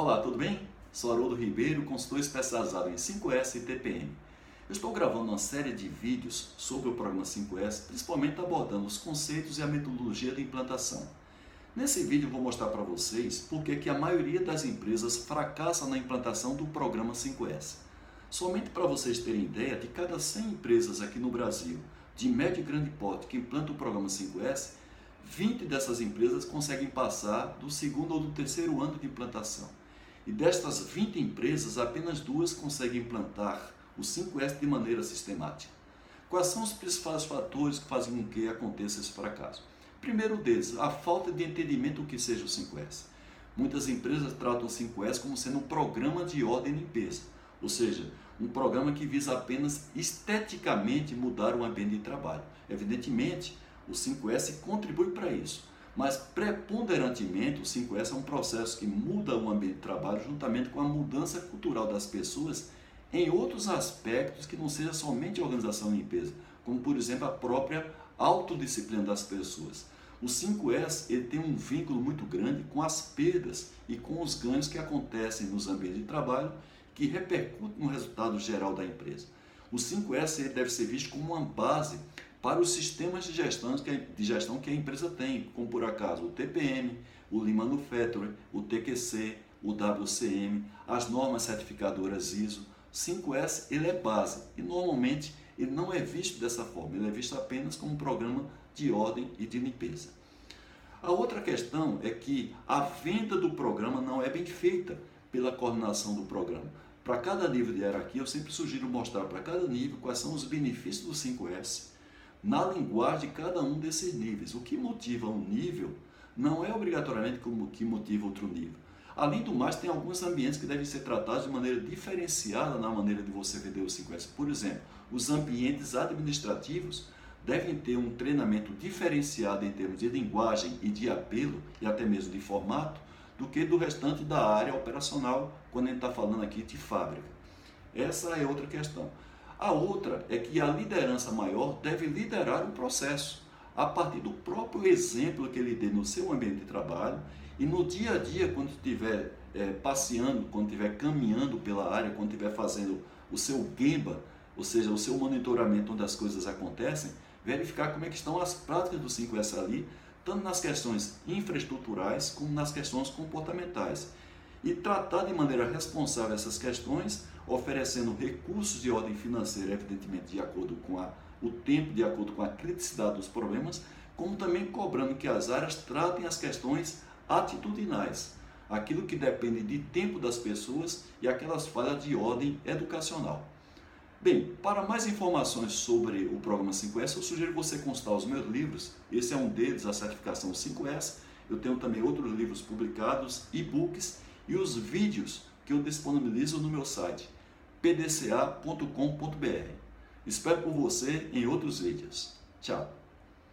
Olá, tudo bem? Sou Haroldo Ribeiro, consultor especializado em 5S e TPM. Eu estou gravando uma série de vídeos sobre o programa 5S, principalmente abordando os conceitos e a metodologia de implantação. Nesse vídeo vou mostrar para vocês por que a maioria das empresas fracassa na implantação do programa 5S. Somente para vocês terem ideia, de cada 100 empresas aqui no Brasil, de médio e grande porte, que implantam o programa 5S, 20 dessas empresas conseguem passar do segundo ou do terceiro ano de implantação. E destas 20 empresas, apenas duas conseguem implantar o 5S de maneira sistemática. Quais são os principais fatores que fazem com que aconteça esse fracasso? Primeiro deles, a falta de entendimento do que seja o 5S. Muitas empresas tratam o 5S como sendo um programa de ordem e limpeza, ou seja, um programa que visa apenas esteticamente mudar o ambiente de trabalho. Evidentemente, o 5S contribui para isso, mas preponderantemente o 5S é um processo que muda o ambiente de trabalho juntamente com a mudança cultural das pessoas em outros aspectos que não seja somente a organização e limpeza, como por exemplo a própria autodisciplina das pessoas. O 5S ele tem um vínculo muito grande com as perdas e com os ganhos que acontecem nos ambientes de trabalho que repercutem no resultado geral da empresa. O 5S ele deve ser visto como uma base para os sistemas de gestão, que a, de gestão que a empresa tem, como por acaso o TPM, o Lean Manufacturing, o TQC, o WCM, as normas certificadoras ISO. 5S ele é base e normalmente ele não é visto dessa forma, ele é visto apenas como um programa de ordem e de limpeza. A outra questão é que a venda do programa não é bem feita pela coordenação do programa. Para cada nível de hierarquia, eu sempre sugiro mostrar para cada nível quais são os benefícios do 5S na linguagem de cada um desses níveis. O que motiva um nível não é obrigatoriamente como que motiva outro nível. Além do mais, tem alguns ambientes que devem ser tratados de maneira diferenciada na maneira de você vender o 5S. Por exemplo, os ambientes administrativos devem ter um treinamento diferenciado em termos de linguagem e de apelo, e até mesmo de formato, do que do restante da área operacional, quando a gente está falando aqui de fábrica. Essa é outra questão. A outra é que a liderança maior deve liderar o processo a partir do próprio exemplo que ele dê no seu ambiente de trabalho e no dia a dia, quando estiver é, passeando, quando estiver caminhando pela área, quando estiver fazendo o seu Gemba, ou seja, o seu monitoramento onde as coisas acontecem, verificar como é que estão as práticas do 5S ali, tanto nas questões infraestruturais como nas questões comportamentais e tratar de maneira responsável essas questões, oferecendo recursos de ordem financeira, evidentemente de acordo com a, o tempo, de acordo com a criticidade dos problemas, como também cobrando que as áreas tratem as questões atitudinais, aquilo que depende de tempo das pessoas e aquelas falhas de ordem educacional. Bem, para mais informações sobre o programa 5S, eu sugiro você consultar os meus livros. Esse é um deles, a certificação 5S. Eu tenho também outros livros publicados, e-books e os vídeos que eu disponibilizo no meu site pdca.com.br. Espero por você em outros vídeos. Tchau!